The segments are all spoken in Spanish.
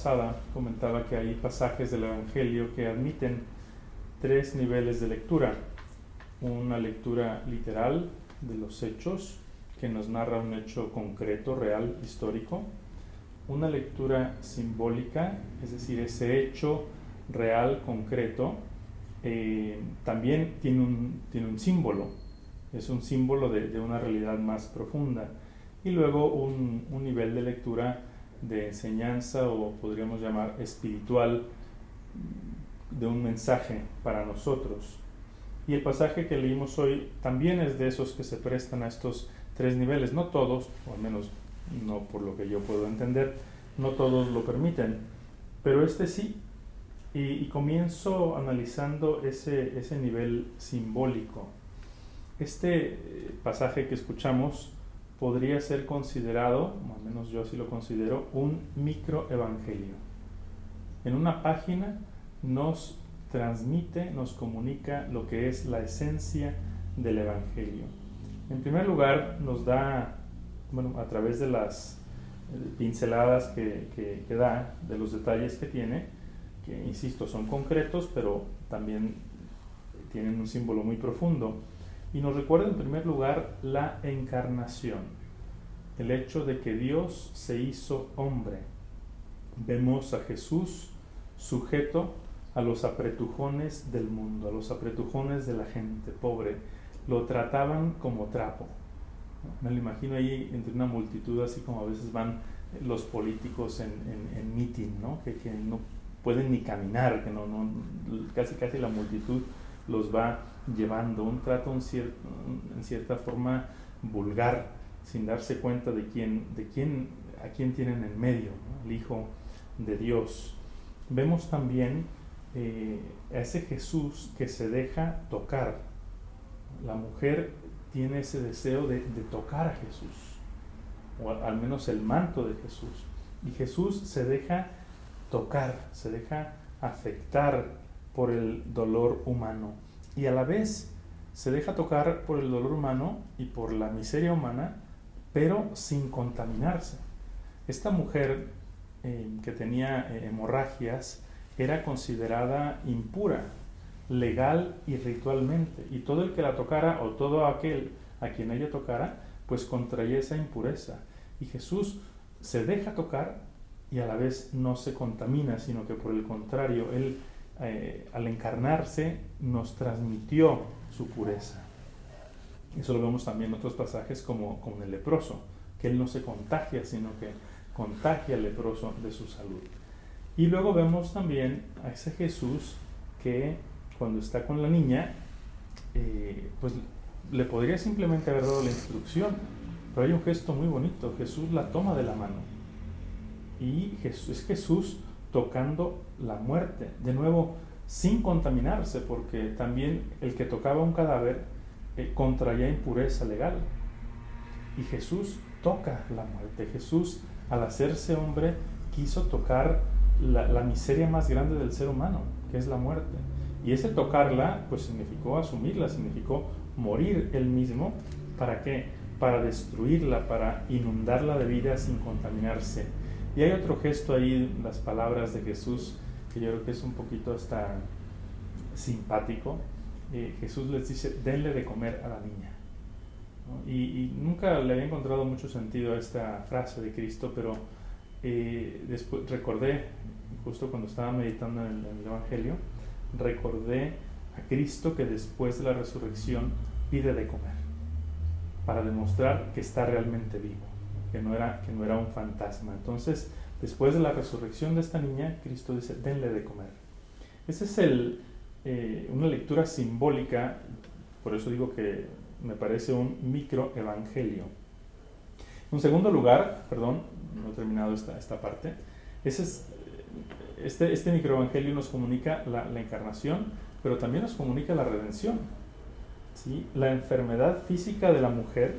pasada comentaba que hay pasajes del Evangelio que admiten tres niveles de lectura. Una lectura literal de los hechos, que nos narra un hecho concreto, real, histórico. Una lectura simbólica, es decir, ese hecho real, concreto, eh, también tiene un, tiene un símbolo, es un símbolo de, una realidad más profunda. Y luego un, un, nivel de lectura de enseñanza o podríamos llamar espiritual de un mensaje para nosotros. Y el pasaje que leímos hoy también es de esos que se prestan a estos tres niveles. No todos, o al menos no por lo que yo puedo entender, no todos lo permiten, pero este sí. Y, comienzo analizando ese, ese nivel simbólico. Este eh, pasaje que escuchamos podría ser considerado, al menos yo así lo considero, un microevangelio. En una página nos transmite, nos comunica lo que es la esencia del Evangelio. En primer lugar, nos da, bueno, a través de las eh, pinceladas que, que, da, de los detalles que tiene, que insisto, son concretos, pero también tienen un símbolo muy profundo. Y nos recuerda en primer lugar la encarnación, el hecho de que Dios se hizo hombre. Vemos a Jesús sujeto a los apretujones del mundo, a los apretujones de la gente pobre. Lo trataban como trapo. Me lo imagino ahí entre una multitud, así como a veces van los políticos en, en, meeting, ¿no? Que, que, no pueden ni caminar, que no, no, casi casi la multitud los va llevando. Un trato en cierta forma vulgar, sin darse cuenta de quién, de quién, a quién tienen en medio, el Hijo de Dios. Vemos también eh, a ese Jesús que se deja tocar. La mujer tiene ese deseo de, tocar a Jesús, o al menos el manto de Jesús. Y Jesús se deja tocar, se deja afectar por el dolor humano. Y a la vez se deja tocar por el dolor humano y por la miseria humana, pero sin contaminarse. Esta mujer eh, que tenía eh, hemorragias, era considerada impura, legal y ritualmente, y todo el que la tocara o todo aquel a quien ella tocara, pues contraía esa impureza. Y Jesús se deja tocar y a la vez no se contamina, sino que por el contrario, Él eh, al encarnarse nos transmitió su pureza. Eso lo vemos también en otros pasajes como con el leproso, que Él no se contagia, sino que contagia al leproso de su salud. Y luego vemos también a ese Jesús que cuando está con la niña, eh, pues le podría simplemente haber dado la instrucción, pero hay un gesto muy bonito, Jesús la toma de la mano. Y Jesús, es Jesús tocando la muerte, de nuevo, sin contaminarse, porque también el que tocaba un cadáver eh, contraía impureza legal. Y Jesús toca la muerte. Jesús, al hacerse hombre, quiso tocar la, miseria más grande del ser humano, que es la muerte. Y ese tocarla, pues significó asumirla, significó morir él mismo. ¿Para qué? Para destruirla, para inundarla de vida sin contaminarse. Y hay otro gesto ahí, las palabras de Jesús, que yo creo que es un poquito hasta simpático. Eh, Jesús les dice, denle de comer a la niña. Y, y, nunca le había encontrado mucho sentido a esta frase de Cristo, pero eh, después recordé, justo cuando estaba meditando en el, Evangelio, recordé a Cristo que después de la resurrección pide de comer, para demostrar que está realmente vivo, que no era, que no era un fantasma. Entonces, después de la resurrección de esta niña, Cristo dice, denle de comer. Esa es eh, una lectura simbólica, por eso digo que me parece un microevangelio. En segundo lugar, perdón, no he terminado esta, esta parte, ese es, este, este microevangelio nos comunica la, la, encarnación, pero también nos comunica la redención. ¿sí? La enfermedad física de la mujer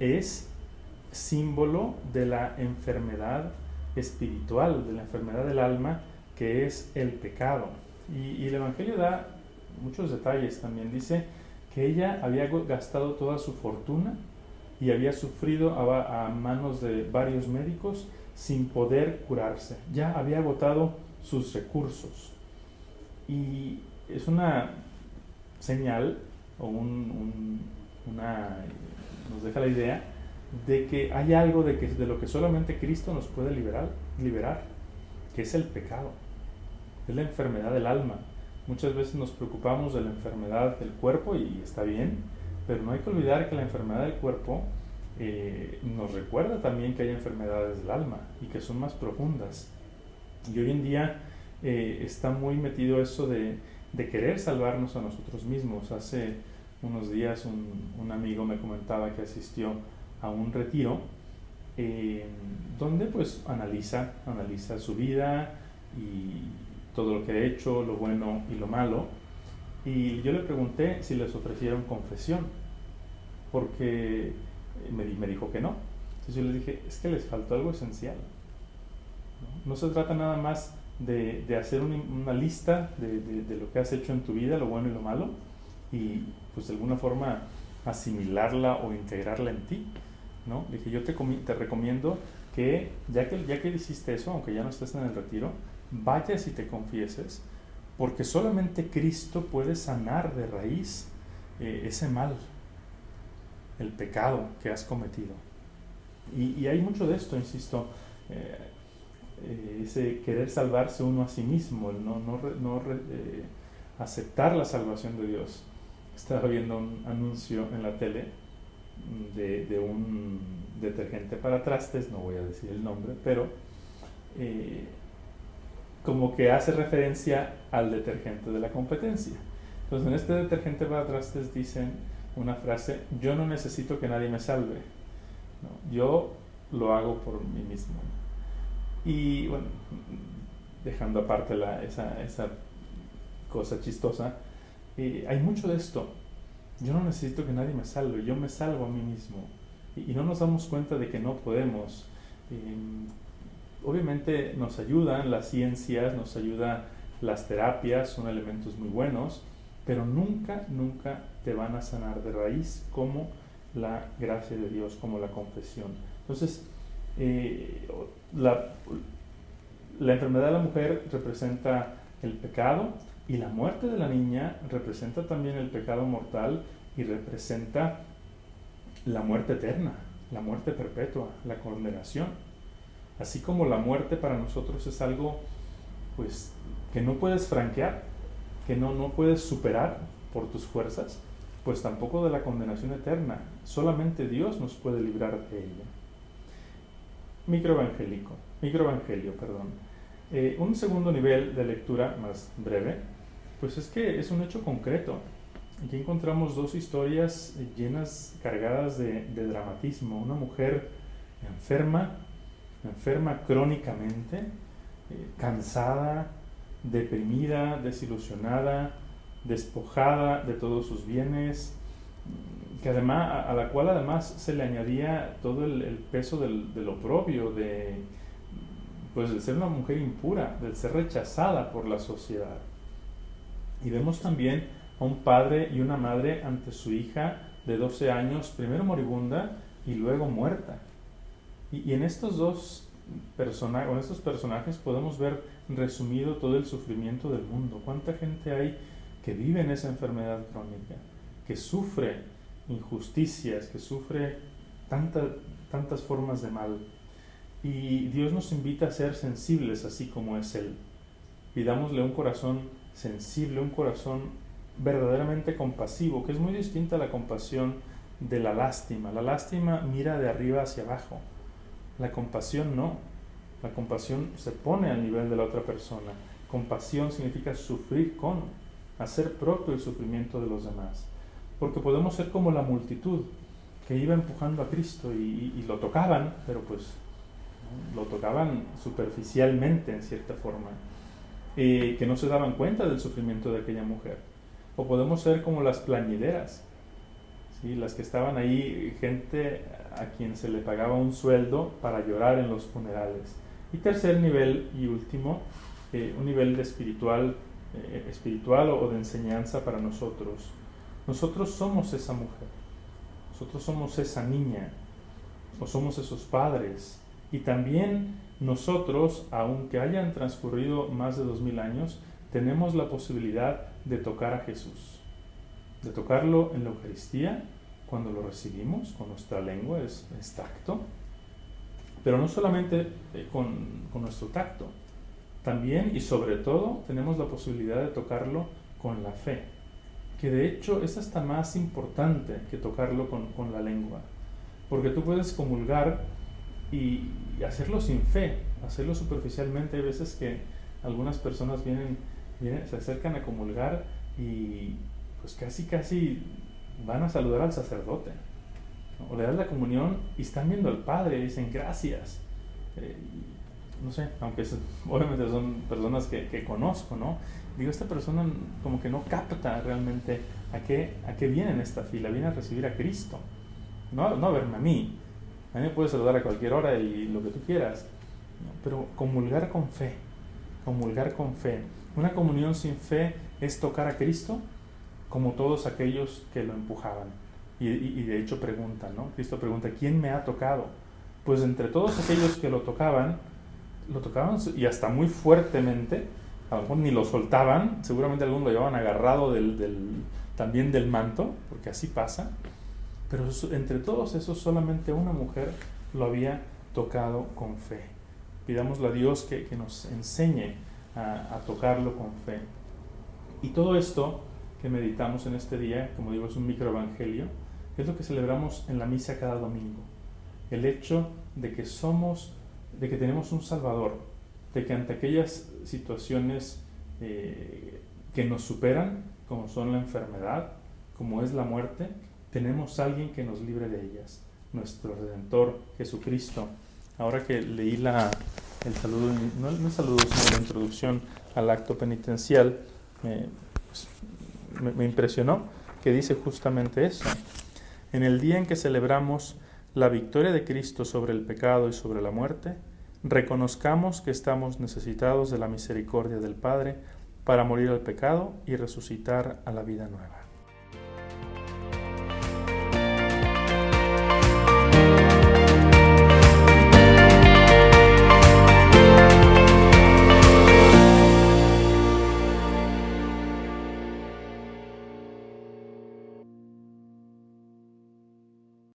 es símbolo de la enfermedad espiritual, de la enfermedad del alma, que es el pecado. Y, el Evangelio da muchos detalles también. Dice que ella había gastado toda su fortuna y había sufrido a, manos de varios médicos sin poder curarse. Ya había agotado sus recursos. Y es una señal o un, una, nos deja la idea de que hay algo de, que, de lo que solamente Cristo nos puede liberar, liberar, que es el pecado, es la enfermedad del alma. Muchas veces nos preocupamos de la enfermedad del cuerpo y está bien, pero no hay que olvidar que la enfermedad del cuerpo eh, nos recuerda también que hay enfermedades del alma y que son más profundas. Y hoy en día eh, está muy metido eso de, de, querer salvarnos a nosotros mismos. Hace unos días un, amigo me comentaba que asistió a un retiro eh, donde pues analiza, analiza su vida y todo lo que ha hecho, lo bueno y lo malo. Y yo le pregunté si les ofrecieron confesión, porque me, dijo que no. Entonces yo les dije, es que les faltó algo esencial. No, se trata nada más de, de hacer una lista de, de, lo que has hecho en tu vida, lo bueno y lo malo, y pues de alguna forma asimilarla o integrarla en ti. ¿No? Dije, yo te, te recomiendo que ya, que ya que hiciste eso, aunque ya no estés en el retiro, vayas y te confieses, porque solamente Cristo puede sanar de raíz eh, ese mal, el pecado que has cometido. Y, hay mucho de esto, insisto, eh, eh, ese querer salvarse uno a sí mismo, el no, no, no aceptar la salvación de Dios. Estaba viendo un anuncio en la tele de, de, un detergente para trastes, no voy a decir el nombre, pero como que hace referencia al detergente de la competencia. Entonces, en este detergente para trastes dicen una frase, yo no necesito que nadie me salve, yo lo hago por mí mismo. Y bueno, dejando aparte la, esa, esa, cosa chistosa, eh, hay mucho de esto. Yo no necesito que nadie me salve, yo me salvo a mí mismo. Y, no nos damos cuenta de que no podemos. Em, obviamente nos ayudan las ciencias, nos ayudan las terapias, son elementos muy buenos, pero nunca, nunca te van a sanar de raíz como la gracia de Dios, como la confesión. Entonces, eh, la, la enfermedad de la mujer representa el pecado y la muerte de la niña representa también el pecado mortal y representa la muerte eterna, la muerte perpetua, la condenación. Así como la muerte para nosotros es algo pues que no puedes franquear, que no, no puedes superar por tus fuerzas, pues tampoco de la condenación eterna. Solamente Dios nos puede librar de ella. Microevangélico, microevangelio, perdón. Eh, un segundo nivel de lectura más breve, pues es que es un hecho concreto. Aquí encontramos dos historias llenas, cargadas de, dramatismo. Una mujer enferma enferma crónicamente, eh, cansada, deprimida, desilusionada, despojada de todos sus bienes, que además, a, la cual además se le añadía todo el, peso del, del, oprobio, de, pues, de ser una mujer impura, de ser rechazada por la sociedad. Y vemos también a un padre y una madre ante su hija de 12 años, primero moribunda y luego muerta. Y, en estos dos personajes, podemos ver resumido todo el sufrimiento del mundo. ¿Cuánta gente hay que vive en esa enfermedad crónica, que sufre injusticias, que sufre tantas formas de mal? Y Dios nos invita a ser sensibles así como es Él. Pidámosle un corazón sensible, un corazón verdaderamente compasivo, que es muy distinta a la compasión de la lástima. La lástima mira de arriba hacia abajo la compasión no. La compasión se pone al nivel de la otra persona. Compasión significa sufrir con, hacer propio el sufrimiento de los demás. Porque podemos ser como la multitud que iba empujando a Cristo y, lo tocaban, pero pues lo tocaban superficialmente en cierta forma, que no se daban cuenta del sufrimiento de aquella mujer. O podemos ser como las plañideras, ¿sí? las que estaban ahí, gente a quien se le pagaba un sueldo para llorar en los funerales. Y tercer nivel y último, eh, un nivel espiritual, eh, espiritual o de enseñanza para nosotros. Nosotros somos esa mujer, nosotros somos esa niña, o somos esos padres. Y también nosotros, aunque hayan transcurrido más de dos mil años, tenemos la posibilidad de tocar a Jesús, de tocarlo en la Eucaristía, cuando lo recibimos con nuestra lengua, es, tacto, pero no solamente eh, con, con nuestro tacto, también y sobre todo tenemos la posibilidad de tocarlo con la fe, que de hecho es hasta más importante que tocarlo con, con la lengua, porque tú puedes comulgar y, hacerlo sin fe, hacerlo superficialmente. Hay veces que algunas personas vienen, vienen, se acercan a comulgar y pues casi, casi van a saludar al sacerdote. O le dan la comunión y están viendo al Padre y dicen gracias. Eh, no sé, aunque obviamente son personas que, que, conozco, ¿no? Digo, esta persona como que no capta realmente a qué, a qué viene en esta fila, viene a recibir a Cristo, no, no a verme a mí. A mí me puedes saludar a cualquier hora y lo que tú quieras, pero comulgar con fe, comulgar con fe. Una comunión sin fe es tocar a Cristo como todos aquellos que lo empujaban. Y, y, de hecho preguntan, ¿no? Cristo pregunta, ¿quién me ha tocado? Pues entre todos aquellos que lo tocaban, lo tocaban y hasta muy fuertemente, a lo mejor ni lo soltaban, seguramente algunos lo llevaban agarrado del, del, también del manto, porque así pasa, pero entre todos esos solamente una mujer lo había tocado con fe. Pidámosle a Dios que, que nos enseñe a, tocarlo con fe. Y todo esto que meditamos en este día, como digo, es un microevangelio, es lo que celebramos en la misa cada domingo. El hecho de que somos, de que tenemos un Salvador, de que ante aquellas situaciones eh, que nos superan, como son la enfermedad, como es la muerte, tenemos alguien que nos libre de ellas, nuestro Redentor Jesucristo. Ahora que leí la, el saludo, no, el saludo, sino la introducción al acto penitencial, pues, me, me impresionó que dice justamente eso. En el día en que celebramos la victoria de Cristo sobre el pecado y sobre la muerte, reconozcamos que estamos necesitados de la misericordia del Padre para morir al pecado y resucitar a la vida nueva.